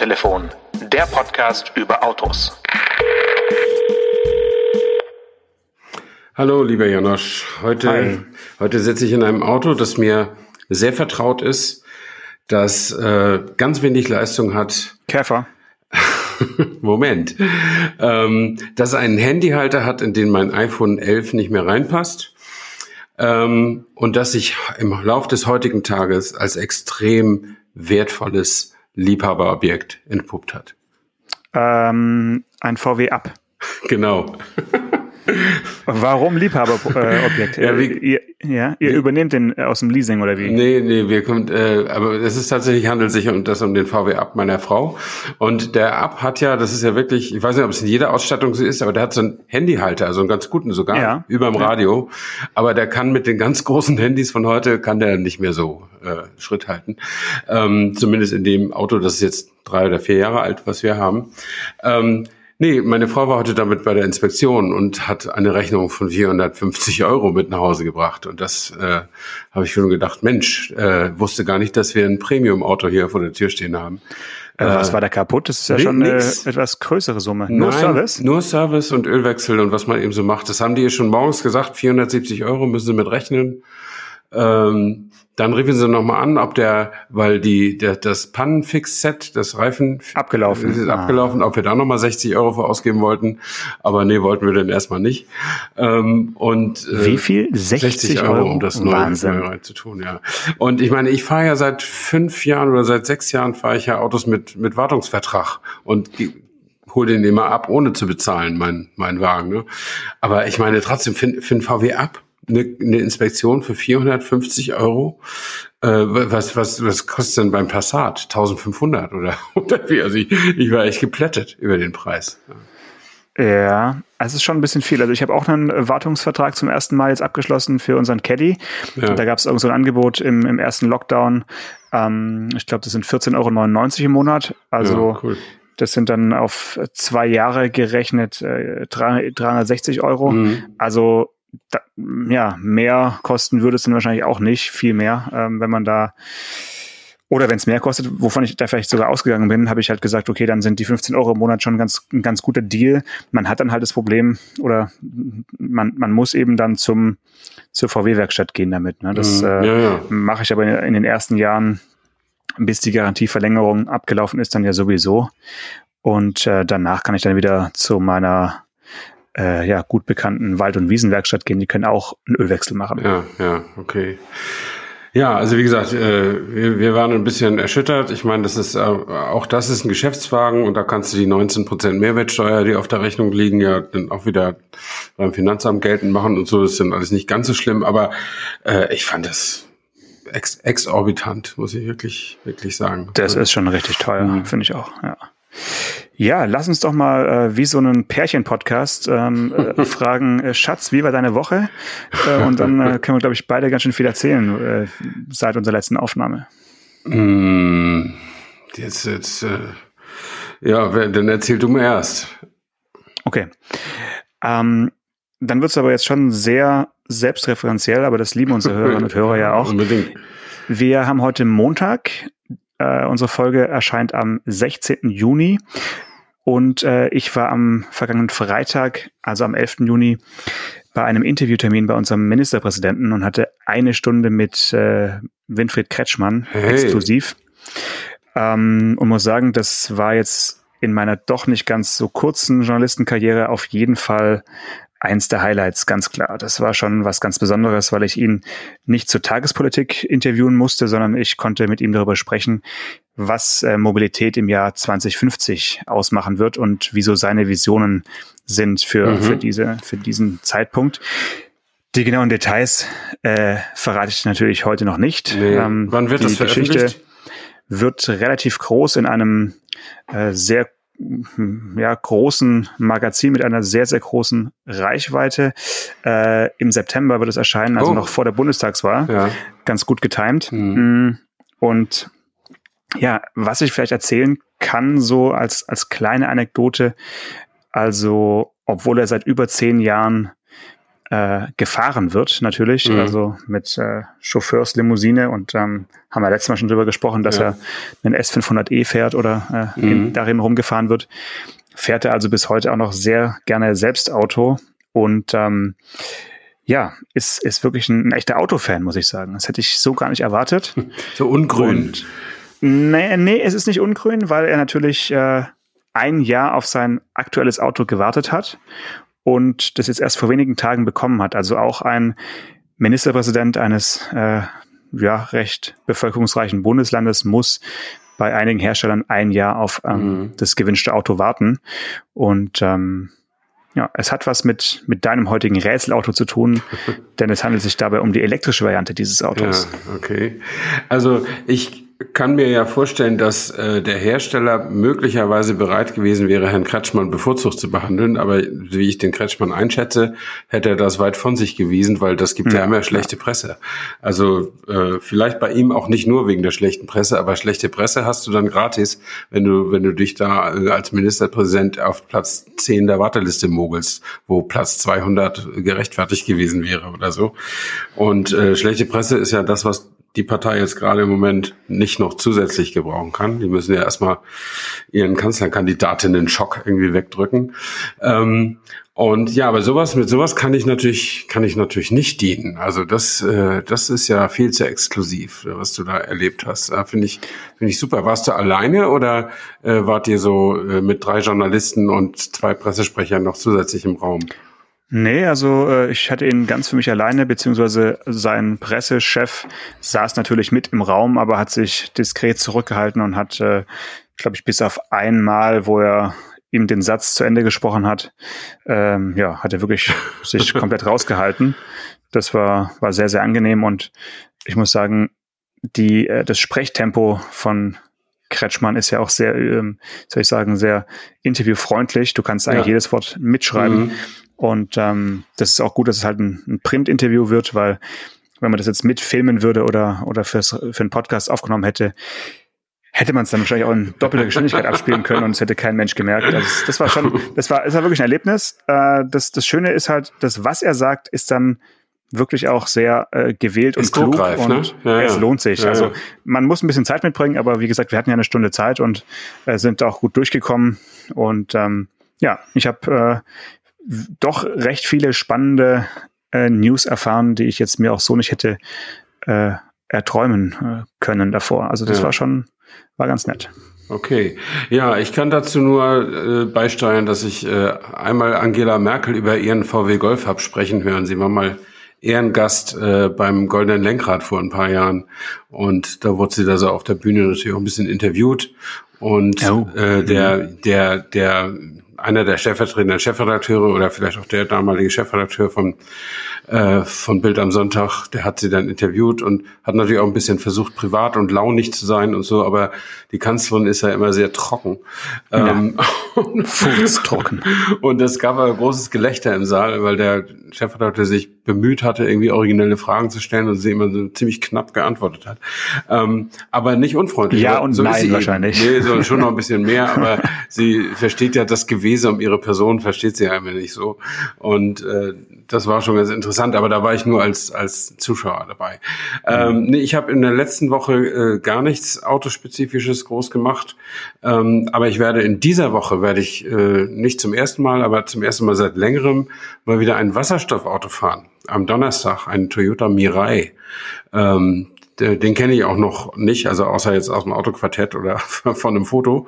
Autotelefon, der Podcast über Autos. Hallo, lieber Janosch. Heute, heute sitze ich in einem Auto, das mir sehr vertraut ist, das äh, ganz wenig Leistung hat. Käfer. Moment. Ähm, das einen Handyhalter hat, in den mein iPhone 11 nicht mehr reinpasst. Ähm, und das sich im Lauf des heutigen Tages als extrem wertvolles Liebhaberobjekt entpuppt hat. Ähm, ein VW Up. Genau. Warum Liebhaberobjekt? Äh, ja, ihr, ja, ihr übernehmt den aus dem Leasing oder wie? Nee, nee, wir kommt, äh, aber es ist tatsächlich, handelt sich um das um den VW Up meiner Frau. Und der Up hat ja, das ist ja wirklich, ich weiß nicht, ob es in jeder Ausstattung so ist, aber der hat so einen Handyhalter, also einen ganz guten sogar, ja. überm Radio. Aber der kann mit den ganz großen Handys von heute, kann der nicht mehr so äh, Schritt halten. Ähm, zumindest in dem Auto, das ist jetzt drei oder vier Jahre alt, was wir haben. Ähm, Nee, meine Frau war heute damit bei der Inspektion und hat eine Rechnung von 450 Euro mit nach Hause gebracht. Und das äh, habe ich schon gedacht, Mensch, äh, wusste gar nicht, dass wir ein Premium-Auto hier vor der Tür stehen haben. Äh, was war da kaputt? Das ist ja nee, schon eine nix. etwas größere Summe. Nur Nein, Service? Nur Service und Ölwechsel und was man eben so macht. Das haben die schon morgens gesagt, 470 Euro müssen sie mit rechnen. Ähm, dann riefen sie nochmal an, ob der, weil die, der, das Pannenfix-Set, das Reifen abgelaufen ist ah. abgelaufen, ob wir da nochmal 60 Euro für ausgeben wollten. Aber nee, wollten wir dann erstmal nicht. Ähm, und äh, wie viel? 60, 60 Euro, Euro, um das neue, neue zu tun, ja. Und ich meine, ich fahre ja seit fünf Jahren oder seit sechs Jahren fahre ich ja Autos mit mit Wartungsvertrag und hol den immer ab, ohne zu bezahlen, mein mein Wagen. Ne? Aber ich meine trotzdem für einen VW ab eine, eine Inspektion für 450 Euro. Äh, was, was, was kostet denn beim Passat? 1500 oder, oder wie? Also ich, ich war echt geplättet über den Preis. Ja, es ist schon ein bisschen viel. Also ich habe auch einen Wartungsvertrag zum ersten Mal jetzt abgeschlossen für unseren Caddy. Ja. Da gab es irgend so ein Angebot im, im ersten Lockdown. Ähm, ich glaube, das sind 14,99 Euro im Monat. Also ja, cool. das sind dann auf zwei Jahre gerechnet äh, 360 Euro. Mhm. Also da, ja, mehr kosten würde es dann wahrscheinlich auch nicht, viel mehr, ähm, wenn man da oder wenn es mehr kostet, wovon ich da vielleicht sogar ausgegangen bin, habe ich halt gesagt, okay, dann sind die 15 Euro im Monat schon ganz, ein ganz guter Deal. Man hat dann halt das Problem, oder man, man muss eben dann zum, zur VW-Werkstatt gehen damit. Ne? Das mhm. äh, ja, ja. mache ich aber in den ersten Jahren, bis die Garantieverlängerung abgelaufen ist, dann ja sowieso. Und äh, danach kann ich dann wieder zu meiner äh, ja, gut bekannten Wald- und Wiesenwerkstatt gehen, die können auch einen Ölwechsel machen. Ja, ja, okay. Ja, also wie gesagt, äh, wir, wir waren ein bisschen erschüttert. Ich meine, das ist äh, auch das ist ein Geschäftswagen und da kannst du die 19% Mehrwertsteuer, die auf der Rechnung liegen, ja dann auch wieder beim Finanzamt geltend machen und so. Das ist dann alles nicht ganz so schlimm, aber äh, ich fand das ex exorbitant, muss ich wirklich, wirklich sagen. Das ist schon richtig teuer, mhm. finde ich auch, ja. Ja, lass uns doch mal äh, wie so einen Pärchen-Podcast ähm, äh, fragen, äh, Schatz, wie war deine Woche? Äh, und dann äh, können wir, glaube ich, beide ganz schön viel erzählen äh, seit unserer letzten Aufnahme. Mm, jetzt, jetzt, ja, dann erzähl du mir erst. Okay. Ähm, dann wird es aber jetzt schon sehr selbstreferenziell, aber das lieben unsere Hörerinnen und Hörer ja auch. Unbedingt. Wir haben heute Montag, äh, unsere Folge erscheint am 16. Juni. Und äh, ich war am vergangenen Freitag, also am 11. Juni, bei einem Interviewtermin bei unserem Ministerpräsidenten und hatte eine Stunde mit äh, Winfried Kretschmann hey. exklusiv. Ähm, und muss sagen, das war jetzt in meiner doch nicht ganz so kurzen Journalistenkarriere auf jeden Fall eins der Highlights, ganz klar. Das war schon was ganz Besonderes, weil ich ihn nicht zur Tagespolitik interviewen musste, sondern ich konnte mit ihm darüber sprechen, was äh, Mobilität im Jahr 2050 ausmachen wird und wieso seine Visionen sind für, mhm. für, diese, für diesen Zeitpunkt. Die genauen Details äh, verrate ich natürlich heute noch nicht. Nee. Ähm, Wann wird die das veröffentlicht? Geschichte wird relativ groß in einem äh, sehr ja, großen Magazin mit einer sehr, sehr großen Reichweite. Äh, Im September wird es erscheinen, also oh. noch vor der Bundestagswahl. Ja. Ganz gut getimt. Mhm. Mm. Und ja, was ich vielleicht erzählen kann, so als, als kleine Anekdote, also obwohl er seit über zehn Jahren äh, gefahren wird, natürlich, mhm. also mit äh, Chauffeurslimousine und ähm, haben wir letztes Mal schon drüber gesprochen, dass ja. er einen S500e fährt oder äh, mhm. in, darin rumgefahren wird. Fährt er also bis heute auch noch sehr gerne selbst Auto und ähm, ja, ist, ist wirklich ein, ein echter Autofan, muss ich sagen. Das hätte ich so gar nicht erwartet. So ungrün. Und, nee, nee, es ist nicht ungrün, weil er natürlich äh, ein Jahr auf sein aktuelles Auto gewartet hat und das jetzt erst vor wenigen Tagen bekommen hat. Also auch ein Ministerpräsident eines äh, ja, recht bevölkerungsreichen Bundeslandes muss bei einigen Herstellern ein Jahr auf ähm, mhm. das gewünschte Auto warten. Und ähm, ja, es hat was mit, mit deinem heutigen Rätselauto zu tun, denn es handelt sich dabei um die elektrische Variante dieses Autos. Ja, okay. Also ich kann mir ja vorstellen, dass äh, der Hersteller möglicherweise bereit gewesen wäre, Herrn Kretschmann bevorzugt zu behandeln, aber wie ich den Kretschmann einschätze, hätte er das weit von sich gewiesen, weil das gibt ja, ja immer schlechte Presse. Also äh, vielleicht bei ihm auch nicht nur wegen der schlechten Presse, aber schlechte Presse hast du dann gratis, wenn du wenn du dich da äh, als Ministerpräsident auf Platz 10 der Warteliste mogelst, wo Platz 200 gerechtfertigt gewesen wäre oder so. Und äh, schlechte Presse ist ja das, was die Partei jetzt gerade im Moment nicht noch zusätzlich gebrauchen kann. Die müssen ja erstmal ihren Kanzlerkandidatinnen-Schock irgendwie wegdrücken. Ähm, und ja, aber sowas mit sowas kann ich natürlich kann ich natürlich nicht dienen. Also das äh, das ist ja viel zu exklusiv, was du da erlebt hast. Da finde ich finde ich super. Warst du alleine oder äh, wart ihr so äh, mit drei Journalisten und zwei Pressesprechern noch zusätzlich im Raum? Nee, also äh, ich hatte ihn ganz für mich alleine, beziehungsweise sein Pressechef saß natürlich mit im Raum, aber hat sich diskret zurückgehalten und hat, äh, glaube ich, bis auf einmal, wo er ihm den Satz zu Ende gesprochen hat, ähm, ja, hat er wirklich sich komplett rausgehalten. Das war, war sehr, sehr angenehm und ich muss sagen, die, äh, das Sprechtempo von Kretschmann ist ja auch sehr, ähm, soll ich sagen, sehr interviewfreundlich. Du kannst eigentlich ja. jedes Wort mitschreiben. Mhm. Und ähm, das ist auch gut, dass es halt ein, ein Print-Interview wird, weil wenn man das jetzt mitfilmen würde oder, oder fürs, für einen Podcast aufgenommen hätte, hätte man es dann wahrscheinlich auch in doppelter Geschwindigkeit abspielen können und es hätte kein Mensch gemerkt. Also das war schon, das war, das war wirklich ein Erlebnis. Äh, das, das Schöne ist halt, dass was er sagt, ist dann wirklich auch sehr äh, gewählt ist und klug und ne? ja, es ja. lohnt sich. Ja, also man muss ein bisschen Zeit mitbringen, aber wie gesagt, wir hatten ja eine Stunde Zeit und äh, sind auch gut durchgekommen. Und ähm, ja, ich habe äh, doch recht viele spannende äh, News erfahren, die ich jetzt mir auch so nicht hätte äh, erträumen äh, können davor. Also das ja. war schon, war ganz nett. Okay, ja, ich kann dazu nur äh, beisteuern, dass ich äh, einmal Angela Merkel über ihren VW Golf hab sprechen hören. Sie war mal Ehrengast äh, beim Goldenen Lenkrad vor ein paar Jahren und da wurde sie da so auf der Bühne natürlich auch ein bisschen interviewt und oh. äh, der der der einer der stellvertretenden Chefredakteure oder vielleicht auch der damalige Chefredakteur von, äh, von Bild am Sonntag, der hat sie dann interviewt und hat natürlich auch ein bisschen versucht, privat und launig zu sein und so, aber die Kanzlerin ist ja immer sehr trocken. Ja. Ähm, trocken. Und es gab ein großes Gelächter im Saal, weil der Chefredakteur sich bemüht hatte, irgendwie originelle Fragen zu stellen und sie immer so ziemlich knapp geantwortet hat. Ähm, aber nicht unfreundlich. Ja und so nein wahrscheinlich. Nee, so schon noch ein bisschen mehr, aber sie versteht ja das Gewesen um ihre Person, versteht sie einfach nicht so. Und äh, das war schon ganz interessant, aber da war ich nur als, als Zuschauer dabei. Ähm, nee, ich habe in der letzten Woche äh, gar nichts Autospezifisches groß gemacht, ähm, aber ich werde in dieser Woche, werde ich äh, nicht zum ersten Mal, aber zum ersten Mal seit längerem mal wieder ein Wasserstoffauto fahren. Am Donnerstag ein Toyota Mirai. Ähm, den kenne ich auch noch nicht, also außer jetzt aus dem Autoquartett oder von einem Foto.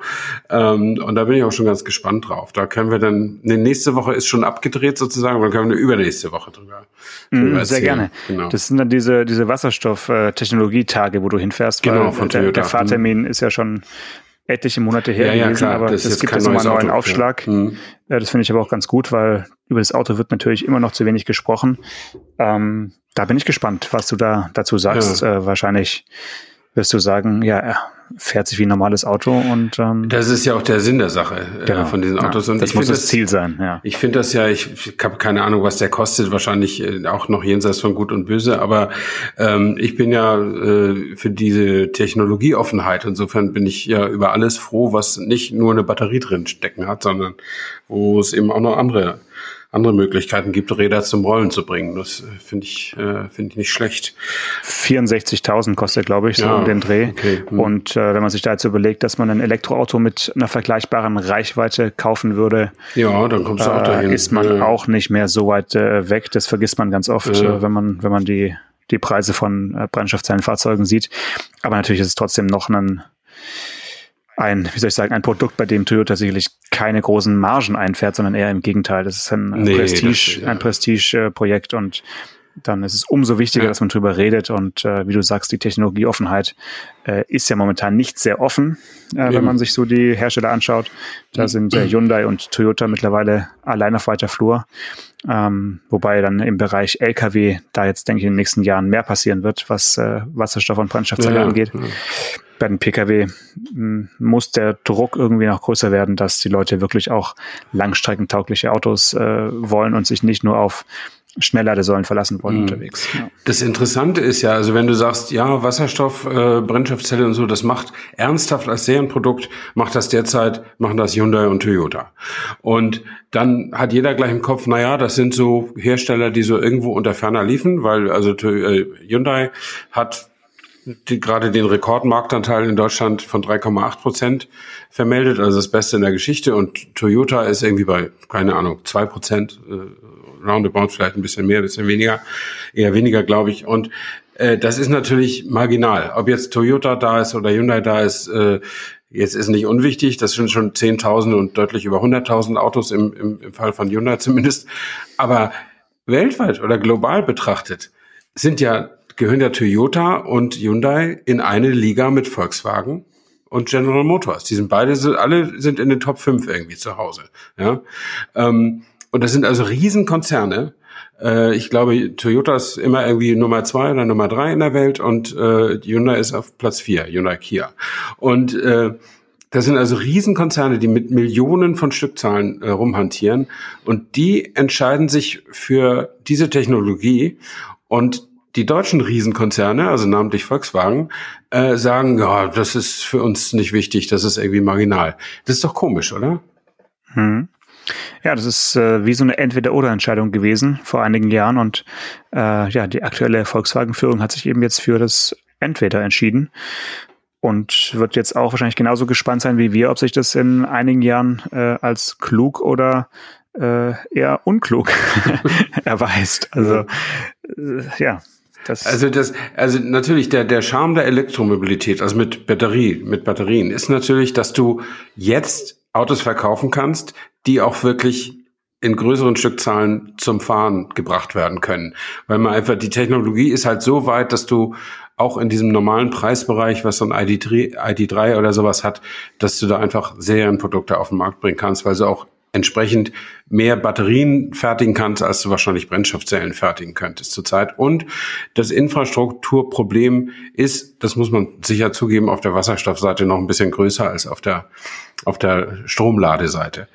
Ähm, und da bin ich auch schon ganz gespannt drauf. Da können wir dann, ne, nächste Woche ist schon abgedreht sozusagen, dann können wir übernächste Woche drüber. drüber mm, sehr gerne. Genau. Das sind dann diese, diese Wasserstoff-Technologietage, wo du hinfährst. Genau, von Toyota. Der, der Fahrtermin mhm. ist ja schon etliche Monate her ja, gewesen, ja, aber es gibt jetzt nochmal einen neuen Auto, Aufschlag. Ja. Mhm. Das finde ich aber auch ganz gut, weil über das Auto wird natürlich immer noch zu wenig gesprochen. Ähm, da bin ich gespannt, was du da dazu sagst. Äh, wahrscheinlich wirst du sagen, ja, er fährt sich wie ein normales Auto und ähm, das ist ja auch der Sinn der Sache äh, genau. von diesen Autos. Ja, und das muss das Ziel sein. Ja. Ich finde das ja, ich, ich habe keine Ahnung, was der kostet, wahrscheinlich äh, auch noch jenseits von Gut und Böse, aber ähm, ich bin ja äh, für diese Technologieoffenheit. Insofern bin ich ja über alles froh, was nicht nur eine Batterie drin stecken hat, sondern wo es eben auch noch andere andere Möglichkeiten gibt, Räder zum Rollen zu bringen. Das äh, finde ich, äh, finde ich nicht schlecht. 64.000 kostet, glaube ich, so ja, um den Dreh. Okay. Hm. Und äh, wenn man sich da jetzt überlegt, dass man ein Elektroauto mit einer vergleichbaren Reichweite kaufen würde, ja, dann kommst du auch dahin. ist man ja. auch nicht mehr so weit äh, weg. Das vergisst man ganz oft, ja. äh, wenn man, wenn man die die Preise von äh, Brennstoffzellenfahrzeugen sieht. Aber natürlich ist es trotzdem noch ein, ein, wie soll ich sagen, ein Produkt, bei dem Toyota sicherlich keine großen Margen einfährt, sondern eher im Gegenteil. Das ist ein nee, Prestige, das, ja. ein Prestige-Projekt und dann ist es umso wichtiger, ja. dass man drüber redet. Und äh, wie du sagst, die Technologieoffenheit äh, ist ja momentan nicht sehr offen, äh, wenn man sich so die Hersteller anschaut. Da mhm. sind äh, Hyundai und Toyota mittlerweile allein auf weiter Flur. Ähm, wobei dann im Bereich Lkw da jetzt, denke ich, in den nächsten Jahren mehr passieren wird, was äh, Wasserstoff- und Brennstoffzelle ja, angeht. Ja. Bei den Pkw hm, muss der Druck irgendwie noch größer werden, dass die Leute wirklich auch langstreckentaugliche Autos äh, wollen und sich nicht nur auf Schnellladesäulen verlassen wollen mhm. unterwegs. Ja. Das Interessante ist ja, also wenn du sagst, ja, Wasserstoff, äh, Brennstoffzelle und so, das macht ernsthaft als Serienprodukt, macht das derzeit, machen das Hyundai und Toyota. Und dann hat jeder gleich im Kopf, na ja, das sind so Hersteller, die so irgendwo unter ferner liefen, weil also äh, Hyundai hat die, gerade den Rekordmarktanteil in Deutschland von 3,8 Prozent vermeldet, also das Beste in der Geschichte. Und Toyota ist irgendwie bei, keine Ahnung, zwei Prozent, äh, roundabout vielleicht ein bisschen mehr, ein bisschen weniger, eher weniger, glaube ich. Und äh, das ist natürlich marginal. Ob jetzt Toyota da ist oder Hyundai da ist, äh, jetzt ist nicht unwichtig. Das sind schon Zehntausende und deutlich über 100.000 Autos im, im, im Fall von Hyundai zumindest. Aber weltweit oder global betrachtet sind ja gehören ja Toyota und Hyundai in eine Liga mit Volkswagen und General Motors. Die sind beide, alle sind in den Top 5 irgendwie zu Hause. Ja? Ähm, und das sind also Riesenkonzerne. Äh, ich glaube, Toyota ist immer irgendwie Nummer zwei oder Nummer drei in der Welt und äh, Hyundai ist auf Platz vier, Hyundai Kia. Und äh, das sind also Riesenkonzerne, die mit Millionen von Stückzahlen äh, rumhantieren und die entscheiden sich für diese Technologie und die deutschen Riesenkonzerne, also namentlich Volkswagen, äh, sagen, ja, das ist für uns nicht wichtig, das ist irgendwie marginal. Das ist doch komisch, oder? Hm. Ja, das ist äh, wie so eine Entweder-Oder-Entscheidung gewesen vor einigen Jahren und äh, ja, die aktuelle Volkswagen-Führung hat sich eben jetzt für das Entweder entschieden und wird jetzt auch wahrscheinlich genauso gespannt sein wie wir, ob sich das in einigen Jahren äh, als klug oder äh, eher unklug erweist. Also äh, ja, das also das, also natürlich der der Charme der Elektromobilität, also mit Batterie, mit Batterien, ist natürlich, dass du jetzt Autos verkaufen kannst, die auch wirklich in größeren Stückzahlen zum Fahren gebracht werden können, weil man einfach die Technologie ist halt so weit, dass du auch in diesem normalen Preisbereich, was so ein ID3, ID3 oder sowas hat, dass du da einfach Serienprodukte auf den Markt bringen kannst, weil sie auch entsprechend mehr Batterien fertigen kannst, als du wahrscheinlich Brennstoffzellen fertigen könntest zurzeit. Und das Infrastrukturproblem ist, das muss man sicher zugeben, auf der Wasserstoffseite noch ein bisschen größer als auf der, auf der Stromladeseite.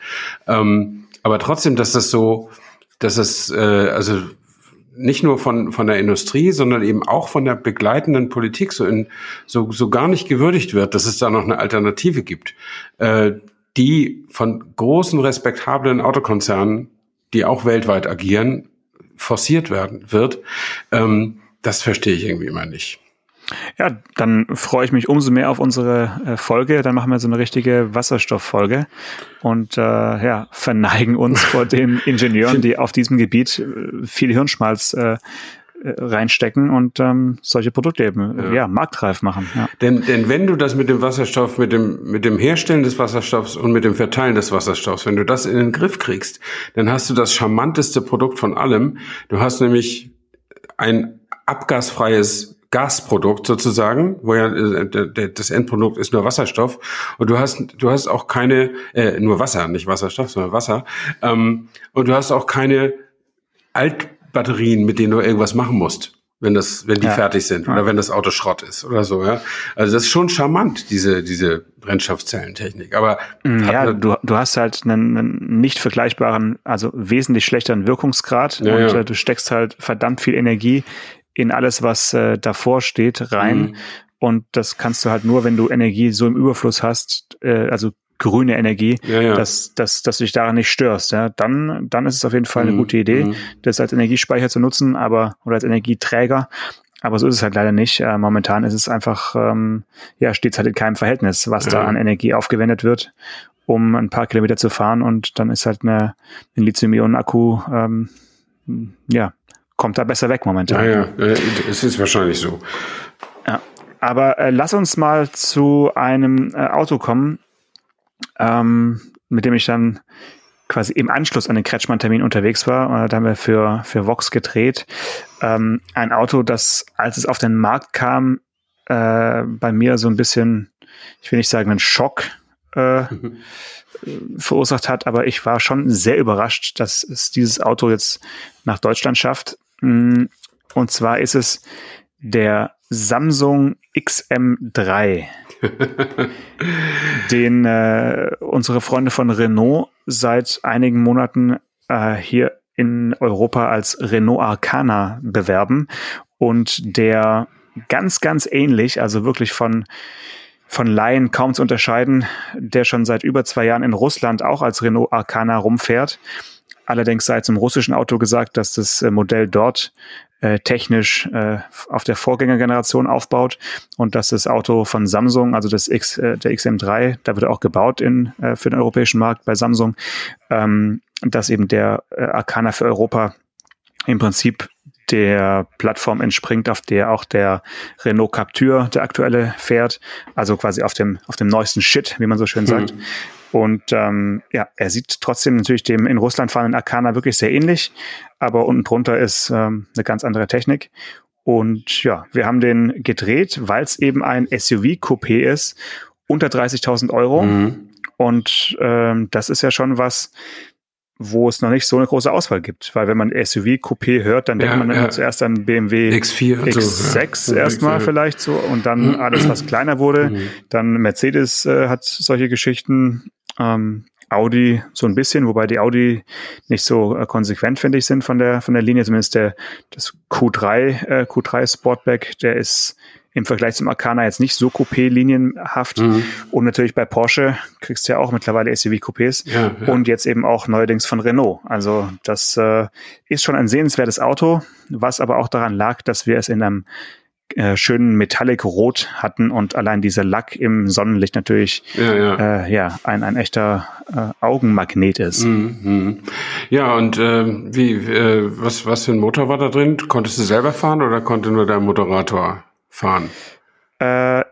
Ähm, aber trotzdem, dass das so, dass es, äh, also nicht nur von, von der Industrie, sondern eben auch von der begleitenden Politik so, in, so, so gar nicht gewürdigt wird, dass es da noch eine Alternative gibt. Äh, die von großen, respektablen Autokonzernen, die auch weltweit agieren, forciert werden wird, ähm, das verstehe ich irgendwie immer nicht. Ja, dann freue ich mich umso mehr auf unsere äh, Folge. Dann machen wir so eine richtige Wasserstofffolge und äh, ja, verneigen uns vor den Ingenieuren, die auf diesem Gebiet äh, viel Hirnschmalz äh, äh, reinstecken und ähm, solche Produkte eben ja. ja marktreif machen. Ja. Denn, denn wenn du das mit dem Wasserstoff, mit dem, mit dem Herstellen des Wasserstoffs und mit dem Verteilen des Wasserstoffs, wenn du das in den Griff kriegst, dann hast du das charmanteste Produkt von allem. Du hast nämlich ein abgasfreies Gasprodukt sozusagen, wo ja äh, das Endprodukt ist nur Wasserstoff und du hast du hast auch keine äh, nur Wasser, nicht Wasserstoff, sondern Wasser ähm, und du hast auch keine Alt Batterien, mit denen du irgendwas machen musst, wenn das, wenn die ja. fertig sind oder wenn das Auto Schrott ist oder so, ja. Also das ist schon charmant, diese, diese Brennstoffzellentechnik. Aber mm, ja, du, du hast halt einen, einen nicht vergleichbaren, also wesentlich schlechteren Wirkungsgrad ja, und. Äh, du steckst halt verdammt viel Energie in alles, was äh, davor steht, rein. Mhm. Und das kannst du halt nur, wenn du Energie so im Überfluss hast, äh, also grüne Energie, ja, ja. Dass, dass, dass du dich daran nicht störst. Ja? Dann, dann ist es auf jeden Fall eine mhm. gute Idee, mhm. das als Energiespeicher zu nutzen, aber oder als Energieträger. Aber so ist es halt leider nicht. Äh, momentan ist es einfach, ähm, ja, steht es halt in keinem Verhältnis, was ja. da an Energie aufgewendet wird, um ein paar Kilometer zu fahren. Und dann ist halt eine, ein Lithium-Ionen-Akku, ähm, ja, kommt da besser weg momentan. Ja, ja, äh, es ist wahrscheinlich so. Ja, aber äh, lass uns mal zu einem äh, Auto kommen, ähm, mit dem ich dann quasi im Anschluss an den Kretschmann-Termin unterwegs war. Und da haben wir für, für Vox gedreht. Ähm, ein Auto, das, als es auf den Markt kam, äh, bei mir so ein bisschen, ich will nicht sagen, einen Schock äh, mhm. verursacht hat, aber ich war schon sehr überrascht, dass es dieses Auto jetzt nach Deutschland schafft. Mm, und zwar ist es der Samsung XM3, den äh, unsere Freunde von Renault seit einigen Monaten äh, hier in Europa als Renault Arcana bewerben und der ganz, ganz ähnlich, also wirklich von von Laien kaum zu unterscheiden, der schon seit über zwei Jahren in Russland auch als Renault Arcana rumfährt. Allerdings sei zum russischen Auto gesagt, dass das äh, Modell dort äh, technisch äh, auf der Vorgängergeneration aufbaut und dass das Auto von Samsung, also das X, äh, der XM3, da wird auch gebaut in, äh, für den europäischen Markt bei Samsung, ähm, dass eben der äh, Arcana für Europa im Prinzip der Plattform entspringt, auf der auch der Renault Captur, der aktuelle, fährt. Also quasi auf dem, auf dem neuesten Shit, wie man so schön sagt. Mhm. Und ähm, ja, er sieht trotzdem natürlich dem in Russland fahrenden Arcana wirklich sehr ähnlich, aber unten drunter ist ähm, eine ganz andere Technik. Und ja, wir haben den gedreht, weil es eben ein SUV-Coupé ist, unter 30.000 Euro. Mhm. Und ähm, das ist ja schon was, wo es noch nicht so eine große Auswahl gibt. Weil wenn man SUV-Coupé hört, dann denkt ja, man ja. zuerst an BMW X4 X6 so, ja. erstmal vielleicht so und dann mhm. alles, was kleiner wurde. Mhm. Dann Mercedes äh, hat solche Geschichten. Ähm, Audi so ein bisschen, wobei die Audi nicht so äh, konsequent, finde ich, sind von der, von der Linie. Zumindest der, das Q3, äh, Q3 Sportback, der ist im Vergleich zum Arcana jetzt nicht so Coupé-linienhaft. Mhm. Und natürlich bei Porsche kriegst du ja auch mittlerweile SUV-Coupés. Ja, ja. Und jetzt eben auch neuerdings von Renault. Also das äh, ist schon ein sehenswertes Auto, was aber auch daran lag, dass wir es in einem äh, schönen Metallic Rot hatten und allein dieser Lack im Sonnenlicht natürlich ja, ja. Äh, ja ein, ein echter äh, Augenmagnet ist. Mhm, mhm. Ja, und äh, wie, äh, was, was für ein Motor war da drin? Konntest du selber fahren oder konnte nur der Moderator fahren? Äh,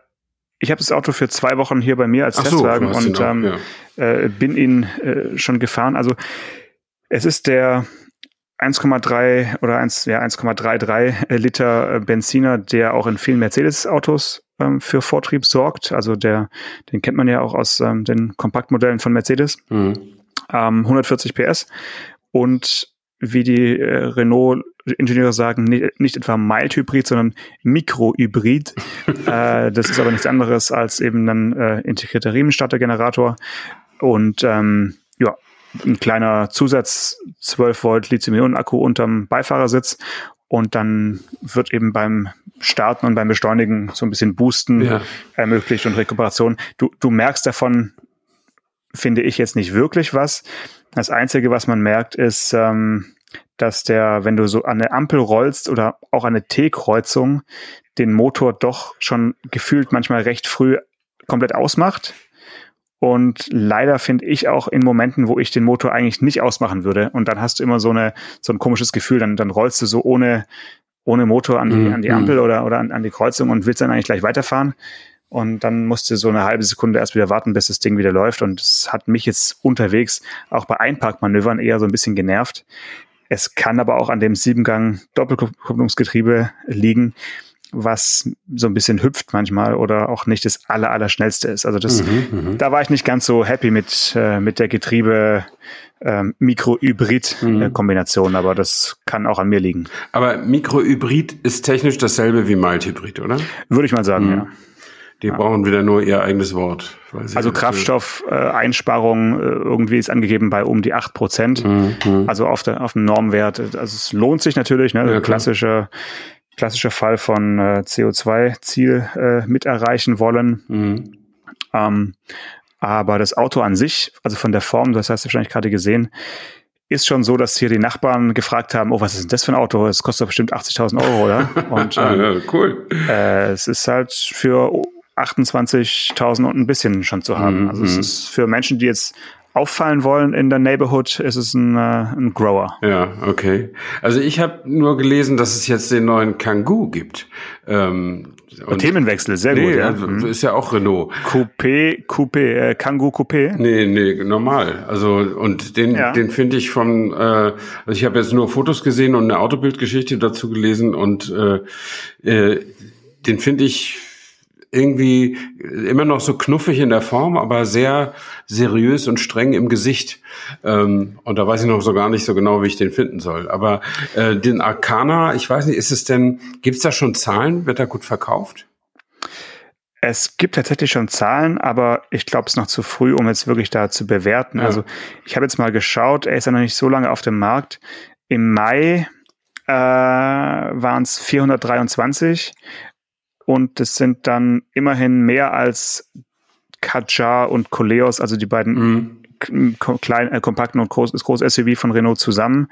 ich habe das Auto für zwei Wochen hier bei mir als Ach Testwagen so, und ähm, ja. äh, bin ihn äh, schon gefahren. Also es ist der 1,3 oder 1, ja, 1,33 Liter äh, Benziner, der auch in vielen Mercedes-Autos ähm, für Vortrieb sorgt. Also der, den kennt man ja auch aus ähm, den Kompaktmodellen von Mercedes. Mhm. Ähm, 140 PS und wie die äh, Renault-Ingenieure sagen, nicht, nicht etwa Mild-Hybrid, sondern Mikro-Hybrid. äh, das ist aber nichts anderes als eben ein äh, integrierter Riemenstartergenerator. Und ähm, ja, ein kleiner Zusatz 12 Volt Lithium-Ionen-Akku unterm Beifahrersitz und dann wird eben beim Starten und beim Beschleunigen so ein bisschen Boosten ja. ermöglicht und Rekuperation. Du, du merkst davon, finde ich jetzt nicht wirklich was. Das Einzige, was man merkt, ist, ähm, dass der, wenn du so an eine Ampel rollst oder auch an eine T-Kreuzung, den Motor doch schon gefühlt manchmal recht früh komplett ausmacht. Und leider finde ich auch in Momenten, wo ich den Motor eigentlich nicht ausmachen würde. Und dann hast du immer so eine, so ein komisches Gefühl, dann, dann rollst du so ohne, ohne Motor an die, mm, an die Ampel mm. oder, oder an, an die Kreuzung und willst dann eigentlich gleich weiterfahren. Und dann musst du so eine halbe Sekunde erst wieder warten, bis das Ding wieder läuft. Und es hat mich jetzt unterwegs auch bei Einparkmanövern eher so ein bisschen genervt. Es kann aber auch an dem Siebengang Doppelkupplungsgetriebe liegen, was so ein bisschen hüpft manchmal oder auch nicht das aller, aller schnellste ist. Also das, mhm, mhm. da war ich nicht ganz so happy mit, äh, mit der Getriebe ähm, Mikro-Hybrid-Kombination, mhm. aber das kann auch an mir liegen. Aber Mikro-Hybrid ist technisch dasselbe wie Mild-Hybrid, oder? Würde ich mal sagen, mhm. ja. Die ja. brauchen wieder nur ihr eigenes Wort. Also Kraftstoffeinsparung äh, äh, irgendwie ist angegeben bei um die acht Prozent. Mhm. Also auf, der, auf dem Normwert. Also es lohnt sich natürlich, ne? Ja, klassischer, klassischer Fall von äh, CO2-Ziel äh, mit erreichen wollen. Mhm. Ähm, Aber das Auto an sich, also von der Form, das hast du wahrscheinlich gerade gesehen, ist schon so, dass hier die Nachbarn gefragt haben, oh, was ist denn das für ein Auto? Es kostet bestimmt 80.000 Euro, oder? Und ähm, ja, cool. Äh, es ist halt für 28.000 und ein bisschen schon zu haben. Mhm. Also es ist für Menschen, die jetzt auffallen wollen in der Neighborhood, ist es ein, äh, ein Grower. Ja, okay. Also ich habe nur gelesen, dass es jetzt den neuen Kangoo gibt. Ähm, und Themenwechsel, sehr nee, gut. Ja. Also, ist ja auch Renault. Coupé, Coupé, äh, Kangoo Coupé? Nee, nee, normal. Also und den, ja. den finde ich von, äh, also ich habe jetzt nur Fotos gesehen und eine Autobildgeschichte dazu gelesen und äh, äh, den finde ich irgendwie immer noch so knuffig in der Form, aber sehr seriös und streng im Gesicht. Ähm, und da weiß ich noch so gar nicht so genau, wie ich den finden soll. Aber äh, den Arcana, ich weiß nicht, ist es denn, gibt es da schon Zahlen? Wird er gut verkauft? Es gibt tatsächlich schon Zahlen, aber ich glaube, es ist noch zu früh, um jetzt wirklich da zu bewerten. Ja. Also ich habe jetzt mal geschaut, er ist ja noch nicht so lange auf dem Markt. Im Mai äh, waren es 423 und das sind dann immerhin mehr als Kadjar und Coleos, also die beiden mhm. kleinen, äh, kompakten und groß, das große SUV von Renault zusammen.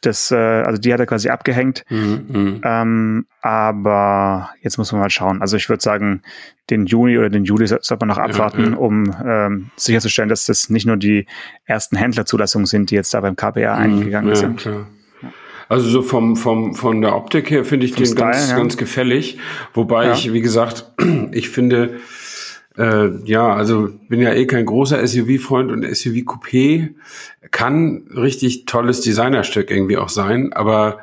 Das, äh, also die hat er quasi abgehängt. Mhm, mhm. Ähm, aber jetzt muss man mal schauen. Also ich würde sagen, den Juni oder den Juli sollte man noch abwarten, ja, ja. um ähm, sicherzustellen, dass das nicht nur die ersten Händlerzulassungen sind, die jetzt da beim KPR mhm, eingegangen ja, sind. Klar. Also so vom, vom, von der Optik her finde ich vom den Style, ganz, ja. ganz gefällig. Wobei ja. ich, wie gesagt, ich finde, äh, ja, also bin ja eh kein großer SUV-Freund und SUV-Coupé kann richtig tolles Designerstück irgendwie auch sein, aber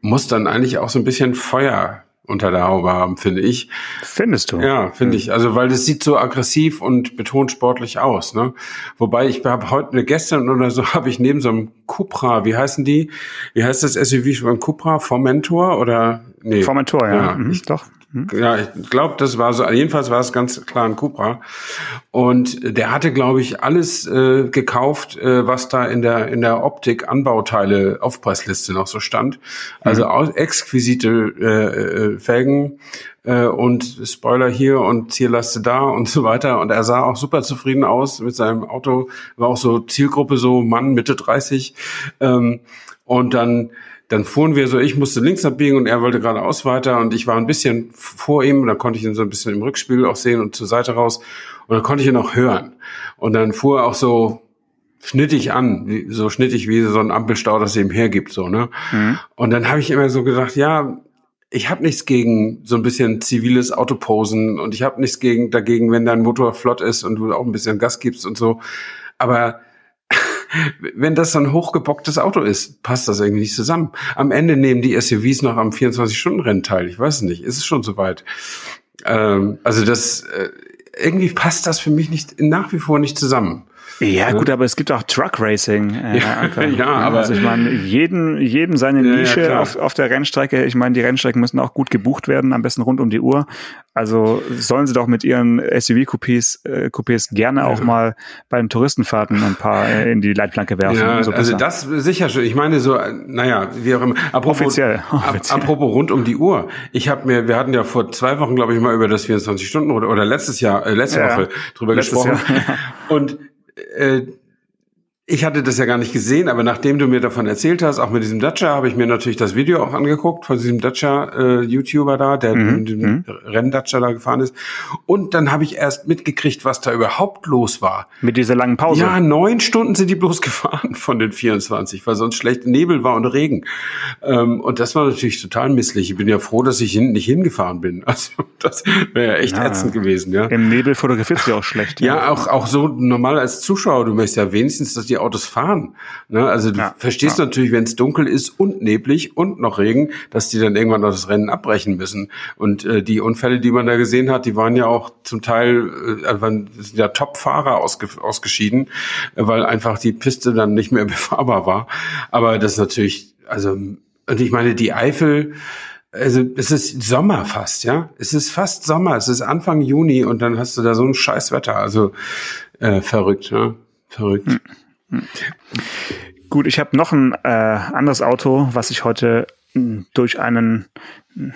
muss dann eigentlich auch so ein bisschen Feuer unter der Haube haben, finde ich. Findest du? Ja, finde ich. Also, weil das sieht so aggressiv und betont sportlich aus. Ne? Wobei ich habe heute, ne, gestern oder so, habe ich neben so einem Cupra, wie heißen die? Wie heißt das SUV von Cupra? Formentor oder? Nee. Formentor, ja. ja mhm, ich, doch. Hm? Ja, ich glaube, das war so, jedenfalls war es ganz klar ein Cupra. Und der hatte, glaube ich, alles äh, gekauft, äh, was da in der, in der Optik Anbauteile Aufpreisliste noch so stand. Also mhm. exquisite äh, äh, Felgen äh, und Spoiler hier und Zierlaste da und so weiter. Und er sah auch super zufrieden aus mit seinem Auto. War auch so Zielgruppe so Mann Mitte 30. Ähm, und dann dann fuhren wir so, ich musste links abbiegen und er wollte geradeaus weiter und ich war ein bisschen vor ihm und dann konnte ich ihn so ein bisschen im Rückspiegel auch sehen und zur Seite raus und dann konnte ich ihn auch hören. Und dann fuhr er auch so schnittig an, so schnittig wie so ein Ampelstau das eben hergibt, so, ne? Mhm. Und dann habe ich immer so gedacht, ja, ich habe nichts gegen so ein bisschen ziviles Autoposen und ich habe nichts gegen dagegen, wenn dein Motor flott ist und du auch ein bisschen Gas gibst und so. Aber wenn das so ein hochgebocktes Auto ist, passt das irgendwie nicht zusammen. Am Ende nehmen die SUVs noch am 24-Stunden-Rennen teil. Ich weiß nicht, ist es schon soweit. Ähm, also das äh, irgendwie passt das für mich nicht nach wie vor nicht zusammen. Ja, gut, aber es gibt auch Truck Racing. Äh, ja, ja, aber. Also ich meine, jeden, jedem seine Nische ja, auf, auf der Rennstrecke. Ich meine, die Rennstrecken müssen auch gut gebucht werden, am besten rund um die Uhr. Also sollen sie doch mit ihren SUV-Coupés äh, Coupés gerne auch mal bei den Touristenfahrten ein paar äh, in die Leitplanke werfen. Ja, so also das sicher schon. Ich meine so, naja, wie auch immer. Apropos, Offiziell. Offiziell. apropos rund um die Uhr. Ich habe mir, wir hatten ja vor zwei Wochen, glaube ich, mal über das 24 Stunden oder, oder letztes Jahr, äh, letzte ja, Woche drüber gesprochen. Jahr. Und äh, ich hatte das ja gar nicht gesehen, aber nachdem du mir davon erzählt hast, auch mit diesem Dacia, habe ich mir natürlich das Video auch angeguckt von diesem Dacia-YouTuber äh, da, der mhm. den mhm. Renn-Dacia da gefahren ist. Und dann habe ich erst mitgekriegt, was da überhaupt los war. Mit dieser langen Pause? Ja, neun Stunden sind die bloß gefahren von den 24, weil sonst schlecht Nebel war und Regen. Ähm, und das war natürlich total misslich. Ich bin ja froh, dass ich hin, nicht hingefahren bin. Also das wäre ja echt ja, ätzend gewesen. Ja. Im Nebel fotografiert du auch schlecht. Ja, ja, auch, auch so normal als Zuschauer. Du möchtest ja wenigstens, dass die Autos fahren. Ne? Also du ja, verstehst ja. natürlich, wenn es dunkel ist und neblig und noch Regen, dass die dann irgendwann noch das Rennen abbrechen müssen. Und äh, die Unfälle, die man da gesehen hat, die waren ja auch zum Teil, äh, waren ja Top-Fahrer ausge ausgeschieden, äh, weil einfach die Piste dann nicht mehr befahrbar war. Aber das ist natürlich, also, und ich meine, die Eifel, also es ist Sommer fast, ja. Es ist fast Sommer, es ist Anfang Juni und dann hast du da so ein Scheißwetter. Also äh, verrückt, ja. Verrückt. Hm. Gut, ich habe noch ein äh, anderes Auto, was ich heute hm, durch einen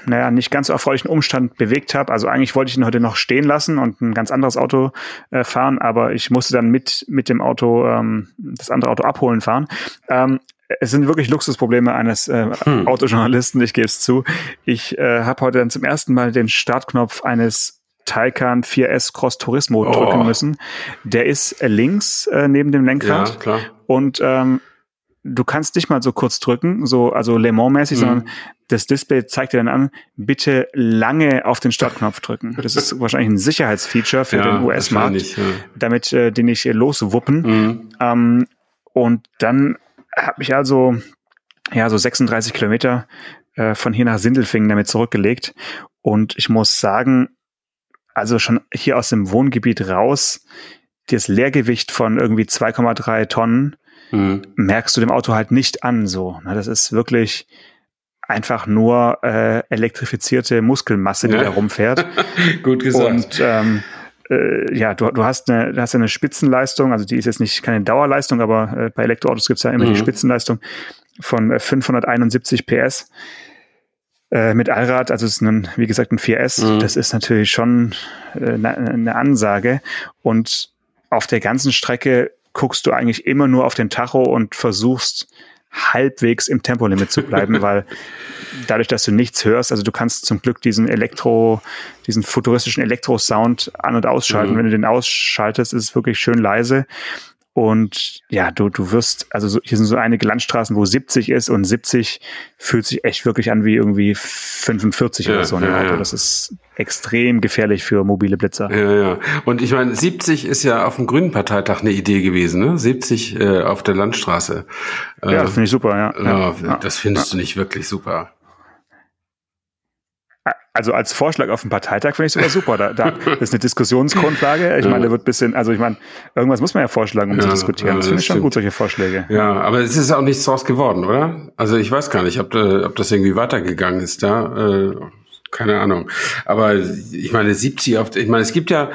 naja, nicht ganz so erfreulichen Umstand bewegt habe. Also eigentlich wollte ich ihn heute noch stehen lassen und ein ganz anderes Auto äh, fahren, aber ich musste dann mit, mit dem Auto ähm, das andere Auto abholen fahren. Ähm, es sind wirklich Luxusprobleme eines äh, hm. Autojournalisten, ich gebe es zu. Ich äh, habe heute dann zum ersten Mal den Startknopf eines Taycan 4S Cross Turismo oh. drücken müssen. Der ist äh, links äh, neben dem Lenkrad. Ja, klar. Und ähm, du kannst nicht mal so kurz drücken, so also Le Mans-mäßig, mhm. sondern das Display zeigt dir dann an, bitte lange auf den Startknopf drücken. Das ist wahrscheinlich ein Sicherheitsfeature für ja, den US-Markt, ja. damit äh, die nicht loswuppen. Mhm. Ähm, und dann habe ich also ja so 36 Kilometer äh, von hier nach Sindelfingen damit zurückgelegt. Und ich muss sagen, also schon hier aus dem Wohngebiet raus, das Leergewicht von irgendwie 2,3 Tonnen mhm. merkst du dem Auto halt nicht an. So, das ist wirklich einfach nur äh, elektrifizierte Muskelmasse, die ja. da rumfährt. Gut gesagt. Und ähm, äh, ja, du, du hast eine, du hast eine Spitzenleistung, also die ist jetzt nicht keine Dauerleistung, aber äh, bei Elektroautos gibt es ja immer mhm. die Spitzenleistung von 571 äh, PS äh, mit Allrad, also es ist ein, wie gesagt ein 4S, mhm. das ist natürlich schon äh, eine, eine Ansage und auf der ganzen Strecke guckst du eigentlich immer nur auf den Tacho und versuchst halbwegs im Tempolimit zu bleiben, weil dadurch, dass du nichts hörst, also du kannst zum Glück diesen Elektro, diesen futuristischen Elektro-Sound an- und ausschalten. Mhm. Wenn du den ausschaltest, ist es wirklich schön leise. Und ja, du, du wirst, also so, hier sind so einige Landstraßen, wo 70 ist und 70 fühlt sich echt wirklich an wie irgendwie 45 ja, oder so. Ja, ja. Das ist extrem gefährlich für mobile Blitzer. Ja, ja. Und ich meine, 70 ist ja auf dem Grünen Parteitag eine Idee gewesen, ne? 70 äh, auf der Landstraße. Äh, ja, das finde ich super, ja. ja, das findest du nicht wirklich super. Also als Vorschlag auf dem Parteitag finde ich sogar super. Da, da ist eine Diskussionsgrundlage. Ich ja. meine, da wird bisschen, also ich meine, irgendwas muss man ja vorschlagen, um ja, zu diskutieren. das finde ich schon gut, solche Vorschläge. Ja, aber es ist auch nichts draus geworden, oder? Also ich weiß gar nicht, ob, äh, ob das irgendwie weitergegangen ist da. Äh, keine Ahnung. Aber ich meine, 70 auf, ich meine, es gibt ja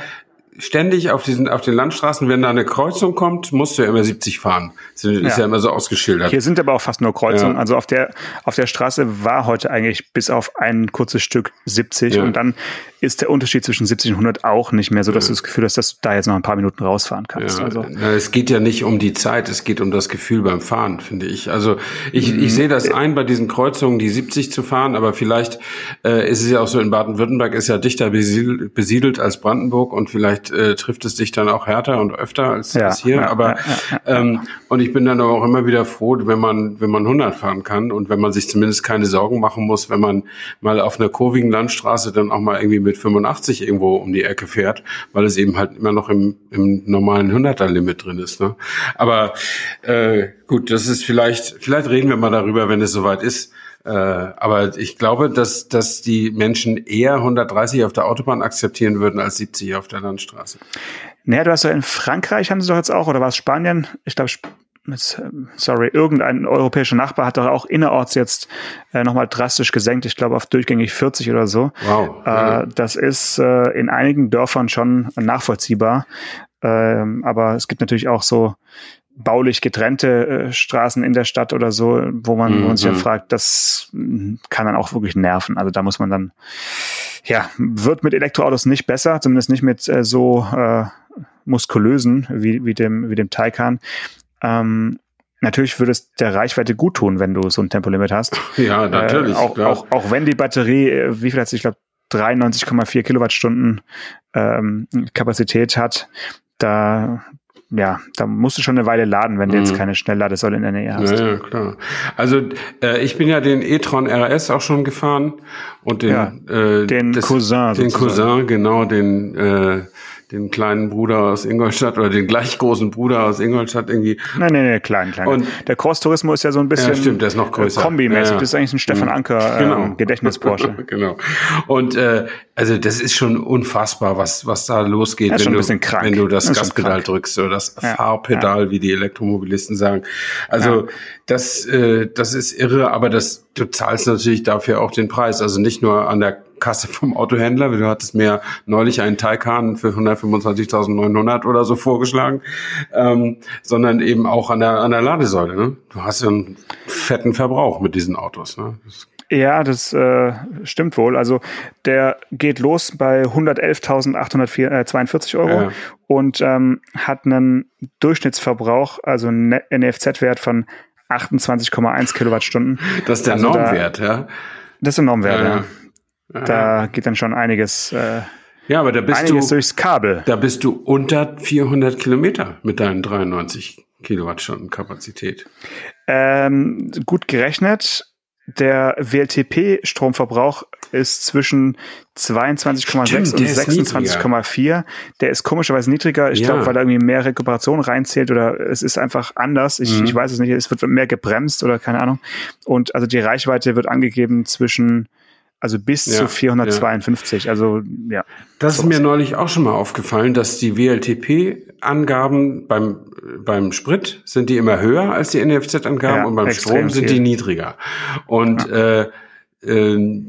ständig auf diesen, auf den Landstraßen, wenn da eine Kreuzung kommt, musst du ja immer 70 fahren. Das ist ja, ja immer so ausgeschildert. Hier sind aber auch fast nur Kreuzungen. Ja. Also auf der, auf der Straße war heute eigentlich bis auf ein kurzes Stück 70 ja. und dann ist der Unterschied zwischen 70 und 100 auch nicht mehr so, dass du das Gefühl hast, dass du da jetzt noch ein paar Minuten rausfahren kannst. Also. Es geht ja nicht um die Zeit, es geht um das Gefühl beim Fahren, finde ich. Also ich, mhm. ich sehe das ein, bei diesen Kreuzungen die 70 zu fahren, aber vielleicht äh, ist es ja auch so, in Baden-Württemberg ist ja dichter besiedelt, besiedelt als Brandenburg und vielleicht äh, trifft es dich dann auch härter und öfter als, ja, als hier. Ja, aber ja, ähm, und ich bin dann auch immer wieder froh, wenn man wenn man 100 fahren kann und wenn man sich zumindest keine Sorgen machen muss, wenn man mal auf einer kurvigen Landstraße dann auch mal irgendwie mit 85 irgendwo um die Ecke fährt, weil es eben halt immer noch im, im normalen 100er Limit drin ist. Ne? Aber äh, gut, das ist vielleicht vielleicht reden wir mal darüber, wenn es soweit ist. Äh, aber ich glaube, dass, dass die Menschen eher 130 auf der Autobahn akzeptieren würden als 70 auf der Landstraße. Naja, du hast ja in Frankreich haben sie doch jetzt auch, oder war es Spanien? Ich glaube, sorry, irgendein europäischer Nachbar hat doch auch innerorts jetzt äh, nochmal drastisch gesenkt. Ich glaube auf durchgängig 40 oder so. Wow. Äh, das ist äh, in einigen Dörfern schon nachvollziehbar. Ähm, aber es gibt natürlich auch so baulich getrennte äh, Straßen in der Stadt oder so, wo man, mhm. wo man sich ja mhm. fragt, das kann dann auch wirklich nerven. Also da muss man dann, ja, wird mit Elektroautos nicht besser, zumindest nicht mit äh, so äh, muskulösen wie, wie dem, wie dem Taycan. Ähm, natürlich würde es der Reichweite gut tun, wenn du so ein Tempolimit hast. Ja, natürlich. Äh, auch, auch, auch wenn die Batterie, äh, wie viel hat sie, ich glaube, 93,4 Kilowattstunden ähm, Kapazität hat, da, ja, da musst du schon eine Weile laden, wenn du jetzt mhm. keine Schnellladesäule in der Nähe hast. Ja, ja klar. Also äh, ich bin ja den e-tron RS auch schon gefahren und den, ja, äh, den das, Cousin. Den Cousin, genau, den äh, den kleinen Bruder aus Ingolstadt oder den gleich großen Bruder aus Ingolstadt irgendwie. Nein, nein, nein, klein, klein. Und der Cross Turismo ist ja so ein bisschen. Ja, stimmt, der ist noch größer. Kombimäßig. Ja, ja. Das ist eigentlich ein Stefan mhm. Anker genau. ähm, Gedächtnis Porsche. genau. Und äh, also das ist schon unfassbar, was was da losgeht, wenn du wenn du das, das Gaspedal drückst oder das Fahrpedal, wie die Elektromobilisten sagen. Also das äh, das ist irre, aber das du zahlst natürlich dafür auch den Preis. Also nicht nur an der Kasse vom Autohändler. Du hattest mir neulich einen Taycan für 125.900 oder so vorgeschlagen, ähm, sondern eben auch an der, an der Ladesäule. Ne? Du hast ja einen fetten Verbrauch mit diesen Autos. Ne? Ja, das äh, stimmt wohl. Also der geht los bei 111.842 Euro ja. und ähm, hat einen Durchschnittsverbrauch, also einen NFZ-Wert von 28,1 Kilowattstunden. Das ist der also Normwert, da, ja. Das ist der Normwert, ja. ja. Da geht dann schon einiges. Äh, ja, aber da bist einiges du durchs Kabel. Da bist du unter 400 Kilometer mit deinen 93 Kilowattstunden Kapazität. Ähm, gut gerechnet. Der WLTP-Stromverbrauch ist zwischen 22,6 und 26,4. Der ist komischerweise niedriger. Ich ja. glaube, weil da irgendwie mehr Rekuperation reinzählt oder es ist einfach anders. Ich, mhm. ich weiß es nicht. Es wird mehr gebremst oder keine Ahnung. Und also die Reichweite wird angegeben zwischen also bis ja, zu 452. Ja. Also ja. Das ist mir neulich auch schon mal aufgefallen, dass die WLTP-Angaben beim beim Sprit sind die immer höher als die NFZ-Angaben ja, und beim Strom sind viel. die niedriger. Und äh, äh,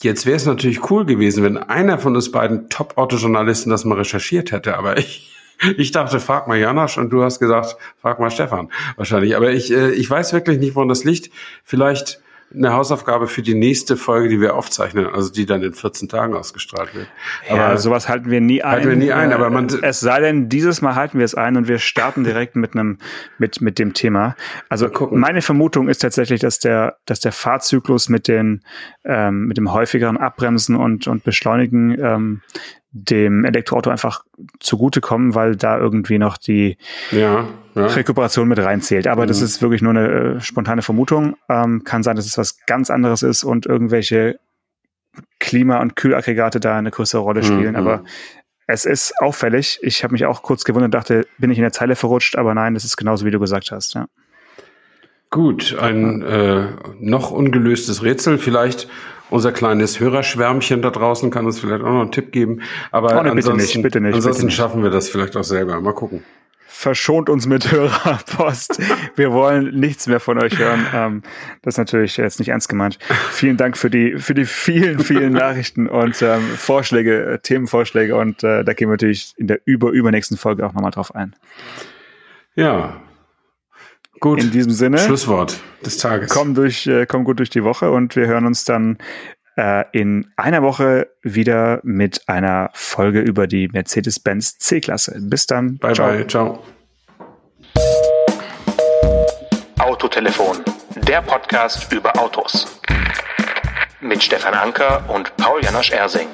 jetzt wäre es natürlich cool gewesen, wenn einer von uns beiden Top-Autojournalisten das mal recherchiert hätte. Aber ich ich dachte, frag mal Janosch und du hast gesagt, frag mal Stefan wahrscheinlich. Aber ich, äh, ich weiß wirklich nicht, woran das liegt. Vielleicht eine Hausaufgabe für die nächste Folge, die wir aufzeichnen, also die dann in 14 Tagen ausgestrahlt wird. Aber ja, sowas halten wir nie ein. Halten wir nie ein, aber man es sei denn, dieses Mal halten wir es ein und wir starten direkt mit einem mit mit dem Thema. Also meine Vermutung ist tatsächlich, dass der dass der Fahrzyklus mit den ähm, mit dem häufigeren Abbremsen und und Beschleunigen ähm, dem Elektroauto einfach zugutekommen, weil da irgendwie noch die ja, ja. Rekuperation mit reinzählt. Aber mhm. das ist wirklich nur eine äh, spontane Vermutung. Ähm, kann sein, dass es was ganz anderes ist und irgendwelche Klima- und Kühlaggregate da eine größere Rolle spielen. Mhm. Aber es ist auffällig. Ich habe mich auch kurz gewundert und dachte, bin ich in der Zeile verrutscht? Aber nein, das ist genauso, wie du gesagt hast. Ja. Gut, ein äh, noch ungelöstes Rätsel. Vielleicht unser kleines Hörerschwärmchen da draußen kann uns vielleicht auch noch einen Tipp geben. Aber oh, ne, ansonsten, bitte nicht, bitte nicht, ansonsten bitte nicht. schaffen wir das vielleicht auch selber. Mal gucken. Verschont uns mit Hörerpost. Wir wollen nichts mehr von euch hören. Ähm, das ist natürlich jetzt nicht ernst gemeint. Vielen Dank für die, für die vielen, vielen Nachrichten und ähm, Vorschläge, Themenvorschläge. Und äh, da gehen wir natürlich in der über, übernächsten Folge auch nochmal drauf ein. Ja, Gut. In diesem Sinne. Schlusswort des Tages. Komm durch, äh, komm gut durch die Woche und wir hören uns dann äh, in einer Woche wieder mit einer Folge über die Mercedes-Benz C-Klasse. Bis dann. Bye ciao. bye. Ciao. Autotelefon. Der Podcast über Autos. Mit Stefan Anker und Paul Janosch Ersing.